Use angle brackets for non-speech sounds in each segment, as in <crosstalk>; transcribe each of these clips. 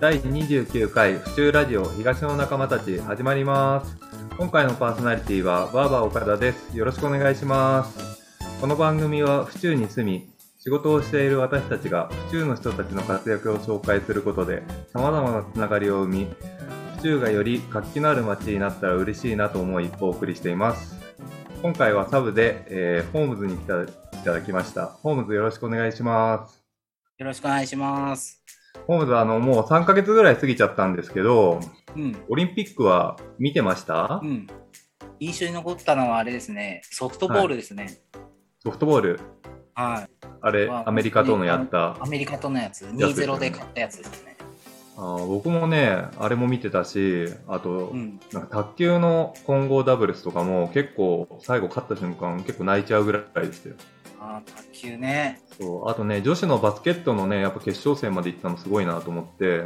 第29回府中ラジオ東の仲間たち始まります。今回のパーソナリティはバーバー岡田です。よろしくお願いします。この番組は府中に住み、仕事をしている私たちが府中の人たちの活躍を紹介することで様々なつながりを生み、府中がより活気のある街になったら嬉しいなと思いお送りしています。今回はサブで、えーホームズに来たいただきました。ホームズよろしくお願いします。よろしくお願いします。ホームズあの、もう3ヶ月ぐらい過ぎちゃったんですけど、うん。オリンピックは見てました、うん。印象に残ったのはあれですね。ソフトボールですね。ソフトボール、はい。あれ、まあアメリカとのやった。アメリカとのやつ。やつですよ2-0ねで勝ったやつですね。あー僕もね、あれも見てたし、あと、うん。なんか卓球の混合ダブルスとかも結構最後勝った瞬間結構泣いちゃうぐらいでしたよ。あー卓球ね。そうあとね、女子のバスケットのね、やっぱ決勝戦まで行ったのすごいなと思って、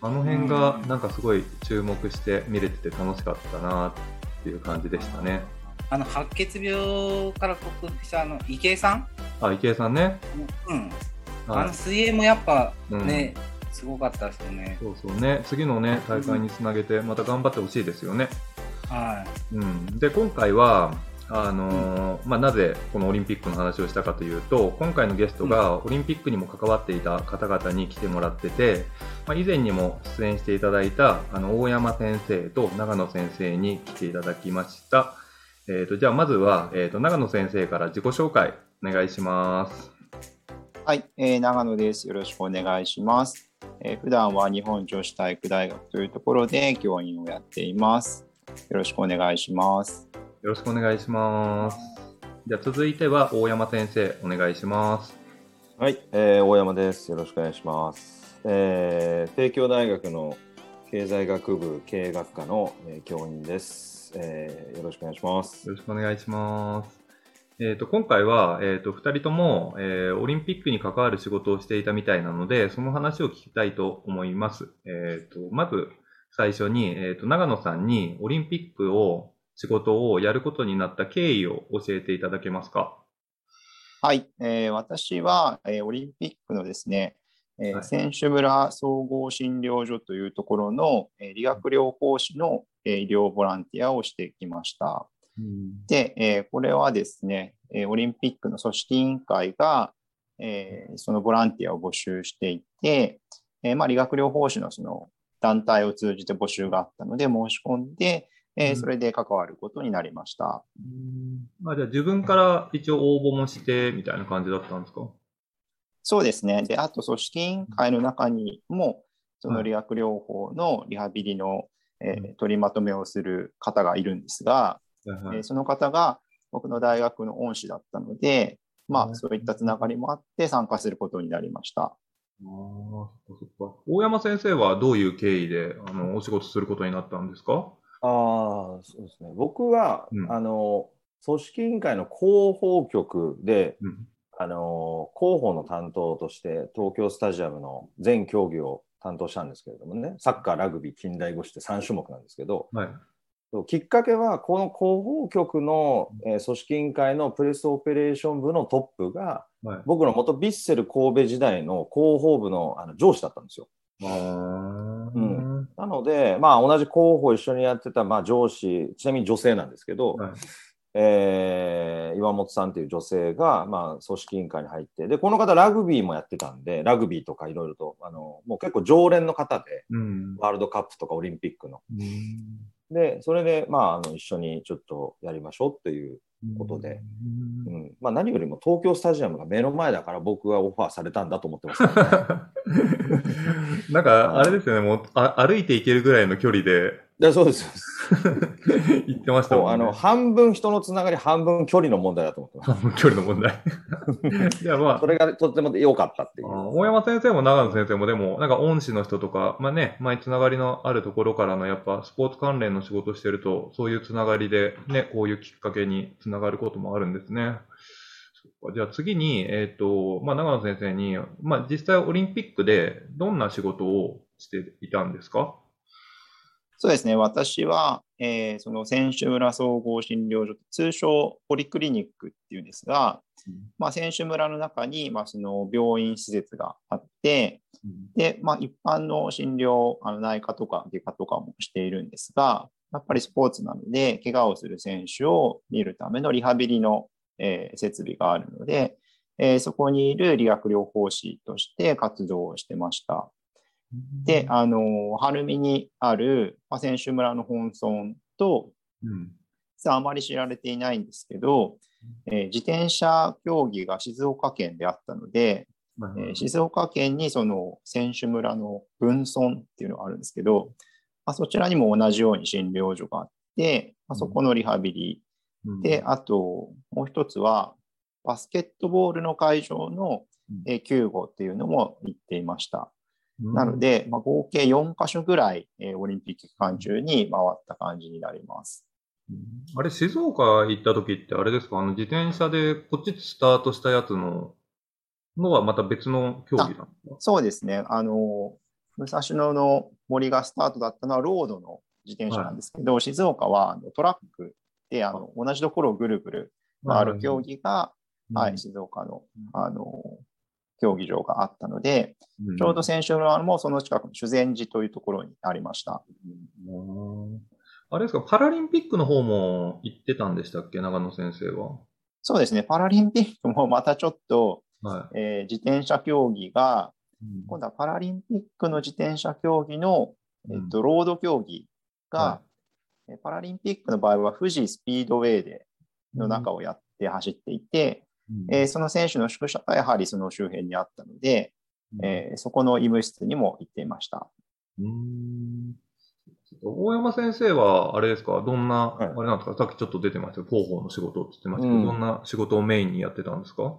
あの辺がうんなんかすごい注目して見れてて楽しかったなっていう感じでしたね。あの、白血病から克服したあの、池江さん？あ、池江さんね。うん。あはいの、水泳もやっぱうんね、すごかったですよね。そうそうね、次のね、大会につなげて、また頑張ってほしいですよね。はうん。で、今回は、あのーまあ、なぜこのオリンピックの話をしたかというと、今回のゲストがオリンピックにも関わっていた方々に来てもらってて、まあ、以前にも出演していただいた、あの、大山先生と長野先生に来ていただきました。えっ、と、じゃあまずは、えっ、と、長野先生から自己紹介お願いします。はい、えー長野です。よろしくお願いします。えー普段は日本女子体育大学というところで教員をやっています。よろしくお願いします。よろしくお願いします。じゃあ続いては大山先生お願いします。はい、えー大山です。よろしくお願いします。えー帝京大学の経済学部経営学科の、えー教員です、えーよろしくお願いします。よろしくお願いします。えっ、と、今回は、えっ、と、二人とも、えーオリンピックに関わる仕事をしていたみたいなので、その話を聞きたいと思います。えっ、と、まず、最初に、えっ、と、長野さんにオリンピックを、仕事をやることになった経緯を教えていただけますか？はい、えー私は、えーオリンピックのですね、えーはい選手村総合診療所というところの、えー理学療法士の、えー医療ボランティアをしてきました。で、えーこれはですね、えーオリンピックの組織委員会が、えーそのボランティアを募集していて、えーまあ、理学療法士のその団体を通じて募集があったので申し込んで、えーうん。それで関わることになりました。あじゃあ自分から一応応募もして、みたいな感じだったんですか？そうですね。で、あと組織委員会の中にも、そはいの理学療法のリハビリの、えーう取りまとめをする方がいるんですが、はいはいえーその方が僕の大学の恩師だったので、まうんあ、そういったつながりもあって参加することになりました。ああ、そっかそっか。大山先生はどういう経緯で、あの、お仕事することになったんですか？ああ、そうですね。僕は、うんあの組織委員会の広報局で、うん。あの広報の担当として東京スタジアムの全競技を担当したんですけれどもね、サッカー、ラグビー、近代五種って3種目なんですけど、はい。きっかけは、この広報局の、えー組織委員会のプレスオペレーション部のトップが、はい。僕の元ヴィッセル神戸時代の広報部のあの上司だったんですよ。うんなので、まあ、同じ広報一緒にやってた、まあ、上司、ちなみに女性なんですけど、はい。えー岩本さんという女性が、まあ、組織委員会に入って、で、この方ラグビーもやってたんで、ラグビーとかいろいろと、あの、もう結構常連の方で、うん。ワールドカップとかオリンピックの。うんで、それで、まあ、あの、一緒にちょっとやりましょうっていうことで、うんうん。まあ、何よりも東京スタジアムが目の前だから僕はオファーされたんだと思ってますね。<laughs> なんか、あれですよね、もうあ歩いて行けるぐらいの距離ででそうです。<laughs> 行ってましたもね。あの、半分人のつながり、半分距離の問題だと思ってます。半分距離の問題。<laughs> いや、まあそ、れがとっても良かったっていう。あ大山先生も長野先生もでも、なんか恩師の人とか、まあね、前つながりのあるところからの、やっぱスポーツ関連の仕事してると、そういうつながりで、ね、こういうきっかけにつながることもあるんですね。じゃあ次に、えっ、と、まあ長野先生に、まあ実際オリンピックでどんな仕事をしていたんですか？そうですね。私は、えー、その選手村総合診療所、通称ポリクリニックっていうんですが、うん、まあ、選手村の中に、まあ、その病院施設があって、うん、で、まあ、一般の診療、あの内科とか外科とかもしているんですが、やっぱりスポーツなので、怪我をする選手を見るためのリハビリの、えー、設備があるので、えー、そこにいる理学療法士として活動をしてました。で、あの、晴海にある、まあ、選手村の本村と、うん、あまり知られていないんですけど、えー、自転車競技が静岡県であったので、えー、静岡県にその選手村の分村っていうのがあるんですけど、まあ、そちらにも同じように診療所があって、まあ、そこのリハビリ、うん、で、あともう一つはバスケットボールの会場の、えー、救護っていうのも行っていました。なので、まあ、合計4カ所ぐらい、えー、オリンピック期間中に回った感じになります。あれ、静岡行った時ってあれですか？あの自転車でこっちスタートしたやつののはまた別の競技なんですか？そうですね。あの、武蔵野の森がスタートだったのはロードの自転車なんですけど、はい、静岡はトラックであの同じところをぐるぐる回る競技が、はい、静岡のあの競技場があったので、うん、ちょうど選手村もその近くの修善寺というところにありました。あれですか、パラリンピックの方も行ってたんでしたっけ、長野先生は。そうですね、パラリンピックもまたちょっと、はい、えー、自転車競技が、うん、今度はパラリンピックの自転車競技の、えっと、ロード競技が、はい、パラリンピックの場合は富士スピードウェイでの中をやって走っていて、えー、その選手の宿舎がやはりその周辺にあったので、えー、そこの医務室にも行っていました。うん。大山先生は、あれですか、どんな、はい、あれなんですか、さっきちょっと出てました広報の仕事って言ってましたけど、うん、どんな仕事をメインにやってたんですか？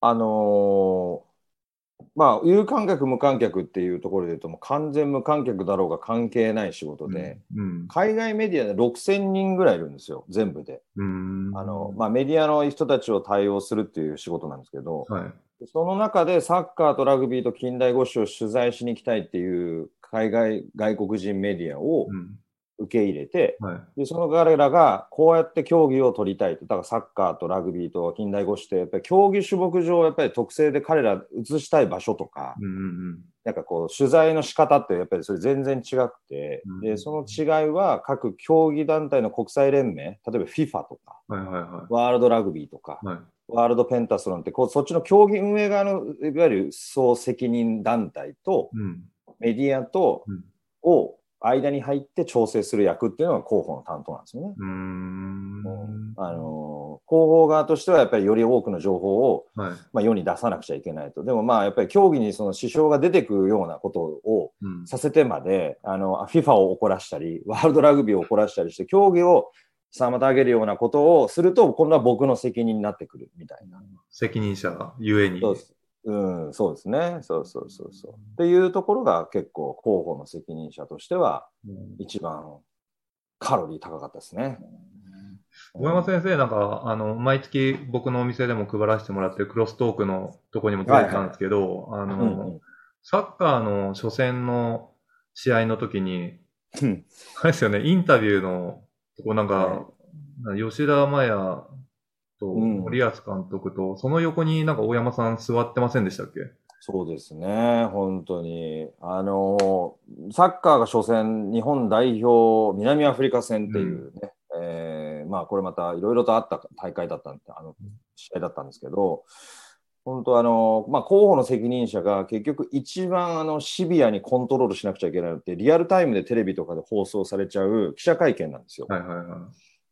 あのまあ、有観客、無観客っていうところで言うと、もう完全無観客だろうが関係ない仕事で、うん。うん、海外メディアで6000人ぐらいいるんですよ、全部で。あのまあ、メディアの人たちを対応するっていう仕事なんですけど、はい、その中でサッカーとラグビーと近代五種を取材しに行きたいっていう海外外国人メディアを、うん受け入れて、はい、でその彼らがこうやって競技を取りたいと、だからサッカーとラグビーと近代五種って、やっぱり競技種目上、やっぱり特性で彼ら移したい場所とか、うんうん、なんかこう、取材の仕方ってやっぱりそれ全然違くて、うん、でその違いは各競技団体の国際連盟、例えば FIFA とか、はいはいはい、ワールドラグビーとか、はい。ワールドペンタスロンってこうそっちの競技運営側のいわゆる総責任団体と、うん、メディアと、うん、を間に入って調整する役っていうのが広報の担当なんですよね。うんあの広報側としてはやっぱりより多くの情報を、はい、まあ、世に出さなくちゃいけないと。でもまあやっぱり競技にその支障が出てくるようなことをさせてまで、うん、あの FIFA を怒らしたりワールドラグビーを怒らしたりして競技を妨げるようなことをすると今度は僕の責任になってくるみたいな。責任者ゆえに。そうですうん、そうですね。そうそうそうそう。っていうところが結構広報の責任者としては一番カロリー高かったですね。小山先生、なんか、あの、毎月僕のお店でも配らせてもらってるクロストークのとこにも書いてたんですけど、あの、サッカーの初戦の試合の時に、あれですよね、インタビューのとこなんか、はい、吉田麻也と、森保監督と、その横になんか大山さん座ってませんでしたっけ？そうですね、本当に。あの、サッカーが初戦、日本代表、南アフリカ戦っていうね、うん、えー、まあこれまたいろいろとあった大会だったんで、あの、試合だったんですけど、本当あの、まあ、候補の責任者が結局一番あのシビアにコントロールしなくちゃいけないのってリアルタイムでテレビとかで放送されちゃう記者会見なんですよ。はいはいはい。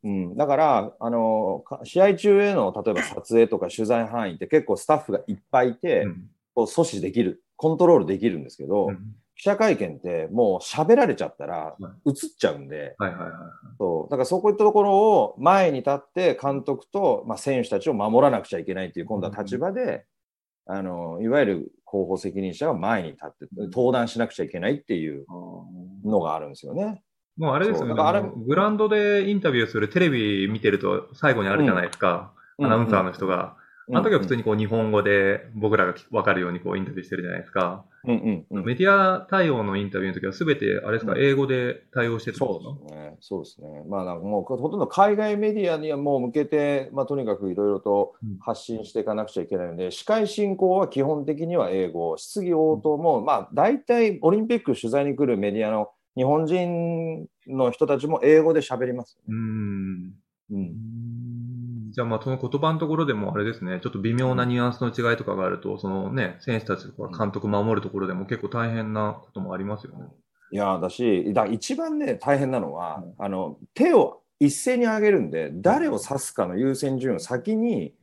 うん、だから、あの、試合中への、例えば撮影とか取材範囲って結構スタッフがいっぱいいて、うん、こう阻止できる、コントロールできるんですけど、うん、記者会見ってもう喋られちゃったら映っちゃうんで、はいはいはいそう、だからそういったところを前に立って監督と、まあ、選手たちを守らなくちゃいけないっていう今度は立場で、うん、あの、いわゆる広報責任者が前に立って登壇しなくちゃいけないっていうのがあるんですよね。もうあれですよね。あれグラウンドでインタビューするテレビ見てると最後にあるじゃないですか。うん、アナウンサーの人が。あの時は普通にこう日本語で僕らが分かるようにこうインタビューしてるじゃないですか。うんうんうん、メディア対応のインタビューの時はすべて、あれですか、うん、英語で対応してるんですかそうですね。そうですね。まあなんかもうほとんど海外メディアにはもう向けて、まあとにかくいろいろと発信していかなくちゃいけないので、うん、司会進行は基本的には英語、質疑応答も、まあ大体オリンピック取材に来るメディアの日本人の人たちも英語で喋ります、ね、うん。うん。じゃあまあその言葉のところでもあれですね、ちょっと微妙なニュアンスの違いとかがあると、そのね、選手たちとか監督守るところでも結構大変なこともありますよね。いやだし、だ一番ね、大変なのは、あの手を一斉に上げるんで、誰を指すかの優先順位を先に、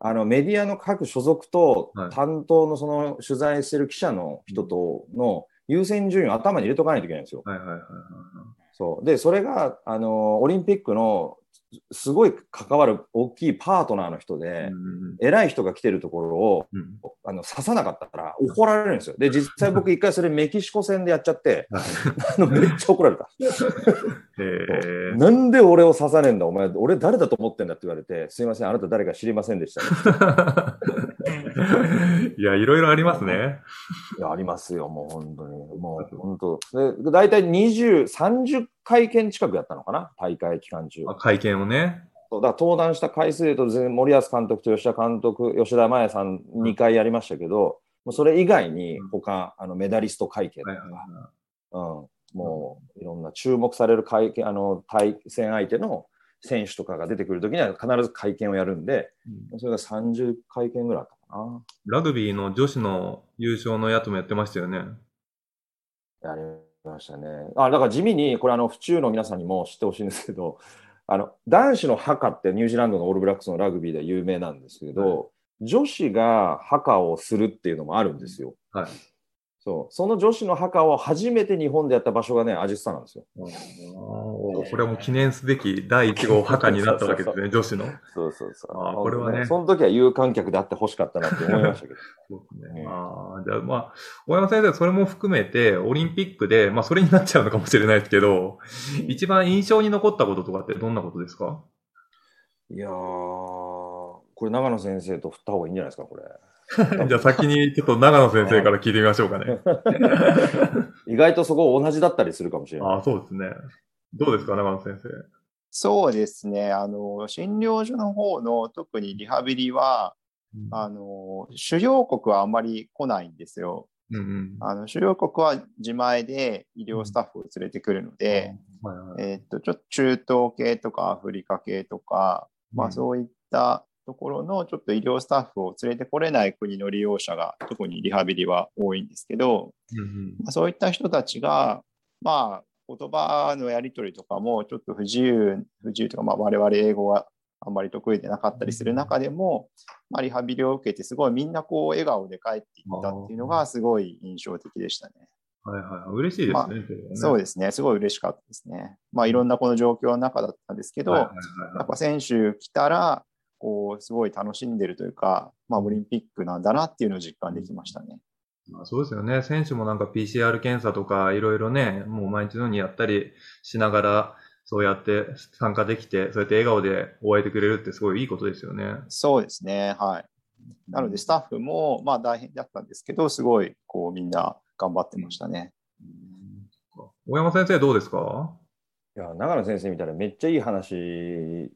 あのメディアの各所属と担当のその取材してる記者の人との優先順位を頭に入れとかないといけないんですよ。はいはいはいはい、そう。でそれがあのオリンピックのすごい関わる大きいパートナーの人で、うん、偉い人が来てるところを、うん、あの刺さなかったら怒られるんですよ。で、実際僕一回それメキシコ戦でやっちゃって、<laughs> あのめっちゃ怒られた。なんで俺を刺さねえんだ、お前、俺誰だと思ってんだって言われて、すいません、あなた誰か知りませんでした、<laughs> <laughs> いや、いろいろありますね。いや、ありますよ、もう本当に。もう本当。で、大体20、30会見近くやったのかな、大会期間中。会見をね。そうだ登壇した回数でと森保監督と吉田監督、吉田麻也さん2回やりましたけど、もうそれ以外に他、あのメダリスト会見とか、うん、もういろんな注目される会見あの対戦相手の選手とかが出てくるときには必ず会見をやるんで、うん、それが30会見ぐらいあったかな。ラグビーの女子の優勝のやつもやってましたよね。やりましたね。あ、だから地味に、これあの、府中の皆さんにも知ってほしいんですけど、<laughs> あの、男子のハカってニュージーランドのオールブラックスのラグビーで有名なんですけど、はい、女子がハカをするっていうのもあるんですよ。はい。そうその女子の墓を初めて日本でやった場所がね、アジスタなんですよ。これはもう記念すべき第1号墓になったわけですね、<laughs> 女子の。そうそうそう。あこれはね。その時は有観客であってほしかったなって思いましたけど。<laughs> そうですね。あじゃあまあ、大山先生、それも含めて、オリンピックで、まあそれになっちゃうのかもしれないですけど、一番印象に残ったこととかってどんなことですか？いやー、これ長野先生と振った方がいいんじゃないですか、これ。<laughs> じゃあ先にちょっと長野先生から聞いてみましょうかね。<laughs> 意外とそこ同じだったりするかもしれない。あそうですね。どうですか、長野先生？そうですね。あの、診療所の方の特にリハビリは、うん、あの、主要国はあんまり来ないんですよ。うんうん、あの主要国は自前で医療スタッフを連れてくるので、えっと、ちょっと中東系とかアフリカ系とか、まあそういったところのちょっと医療スタッフを連れてこれない国の利用者が特にリハビリは多いんですけど、うんうん、まあ、そういった人たちが、まあ、言葉のやり取りとかもちょっと不自由、不自由とか、まあ、我々英語はあんまり得意でなかったりする中でも、まあ、リハビリを受けてすごいみんなこう笑顔で帰っていったっていうのがすごい印象的でしたね。はいはい、嬉しいですねまあ、そうですね、すごい嬉しかったですね。まあ、いろんなこの状況の中だったんですけど、やっぱ選手来たら、こう、すごい楽しんでるというか、まあ、オリンピックなんだなっていうのを実感できましたね。まあ、そうですよね。選手もなんか PCR 検査とかいろいろね、もう毎日のようにやったりしながら、そうやって参加できて、そうやって笑顔で終えてくれるってすごいいいことですよね。そうですね。はい。なのでスタッフもまあ大変だったんですけど、すごいこうみんな頑張ってましたね。大山先生どうですか？いや、長野先生みたいなめっちゃいい話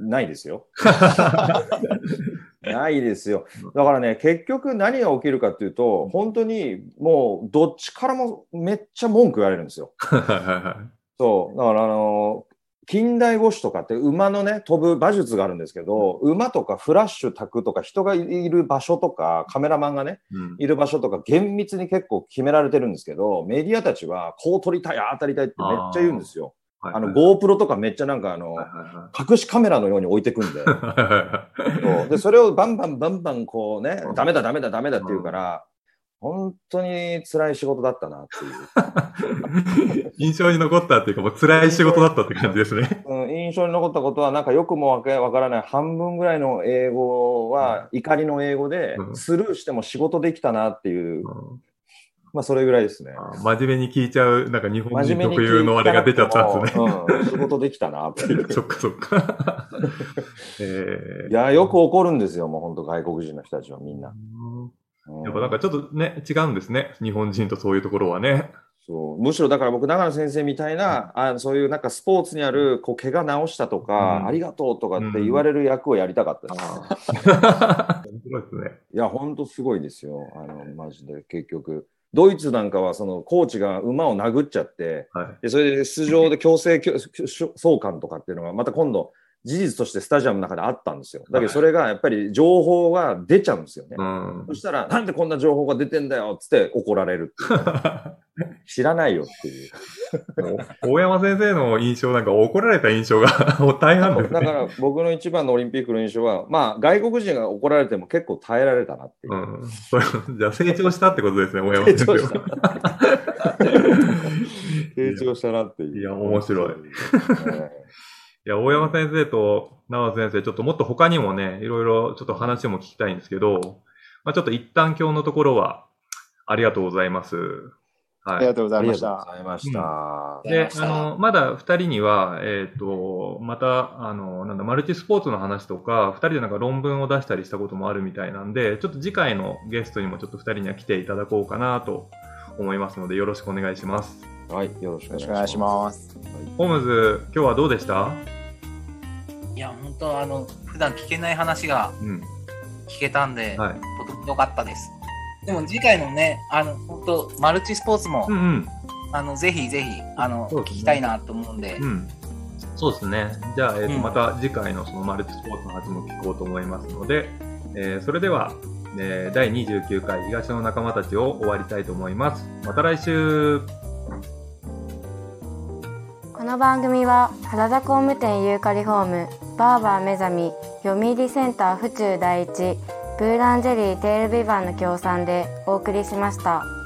ないですよ。<laughs> <laughs> ないですよ。だからね、結局何が起きるかっていうと、本当にもうどっちからもめっちゃ文句言われるんですよ。<laughs> そう。だからあの、近代五種とかって馬のね、飛ぶ馬術があるんですけど、馬とかフラッシュ炊くとか人がいる場所とか、カメラマンがね、うん、いる場所とか厳密に結構決められてるんですけど、メディアたちはこう撮りたい、ああ撮りたいってめっちゃ言うんですよ。あの GoPro とかめっちゃなんかあの、隠しカメラのように置いてくんで。<laughs> そう。でそれをバンバンバンバンこうね、ダメだダメだダメだって言うから、本当に辛い仕事だったなっていう。<laughs> 印象に残ったっていうか、もう辛い仕事だったって感じですね。うん、印象に残ったことは、なんかよくもわからない。半分ぐらいの英語は、怒りの英語で、スルーしても仕事できたなっていうまあ、それぐらいですね。真面目に聞いちゃう、なんか日本人特有のあれが出ちゃったんですね。うん、仕事できたな。<laughs> そっかそっか。<laughs> えー、いや、よく怒るんですよ、もう本当外国人の人たちはみんな。やっぱなんかちょっとね、違うんですね。日本人とそういうところはね。そうむしろだから僕、長野先生みたいな、あそういうなんかスポーツにあるこう怪我治したとか、うん、ありがとうとかって言われる役をやりたかったです、<laughs> ね。いや、本当すごいですよ。あのマジで結局。ドイツなんかはそのコーチが馬を殴っちゃって、はい、でそれで出場で強制送還とかっていうのがまた今度事実としてスタジアムの中であったんですよ。だけどそれがやっぱり情報が出ちゃうんですよね。はい、そしたら、なんでこんな情報が出てんだよっつって怒られる。<laughs> 知らないよっていう。<laughs> 大山先生の印象なんか怒られた印象が <laughs> 大半です、ね、だから僕の一番のオリンピックの印象は、まあ外国人が怒られても結構耐えられたなっていう。うん、それじゃあ成長したってことですね、大山先生は。<laughs> 成長したなっていう。いや、面白い。いや、大山先生と長先生、ちょっともっと他にもね、いろいろちょっと話も聞きたいんですけど、まあ、ちょっと一旦今日のところは、ありがとうございます。はい、ありがとうございました。ありがとうございました。うん、で、あの、まだ二人には、えっ、ー、と、また、あの、なんだ、マルチスポーツの話とか、二人でなんか論文を出したりしたこともあるみたいなんで、ちょっと次回のゲストにもちょっと二人には来ていただこうかなと思いますので、よろしくお願いします。はい、よろしくお願いします。ホームズ、今日はどうでした？いや、本当あの、普段聞けない話が聞けたんで、うんはい、とても良かったです。でも次回のね、あの、本当マルチスポーツも、うんうん、あの、ぜひぜひ、あの、ね、聞きたいなと思うんで。うん、そうですね。じゃあ、えーと、うん、また次回のそのマルチスポーツの話も聞こうと思いますので、えー、それでは、えー、第29回東の仲間たちを終わりたいと思います。また来週この番組は原田工務店ユーカリホームバーバー目覚み読売センター府中第一ブーランジェリーテールビバンの協賛でお送りしました。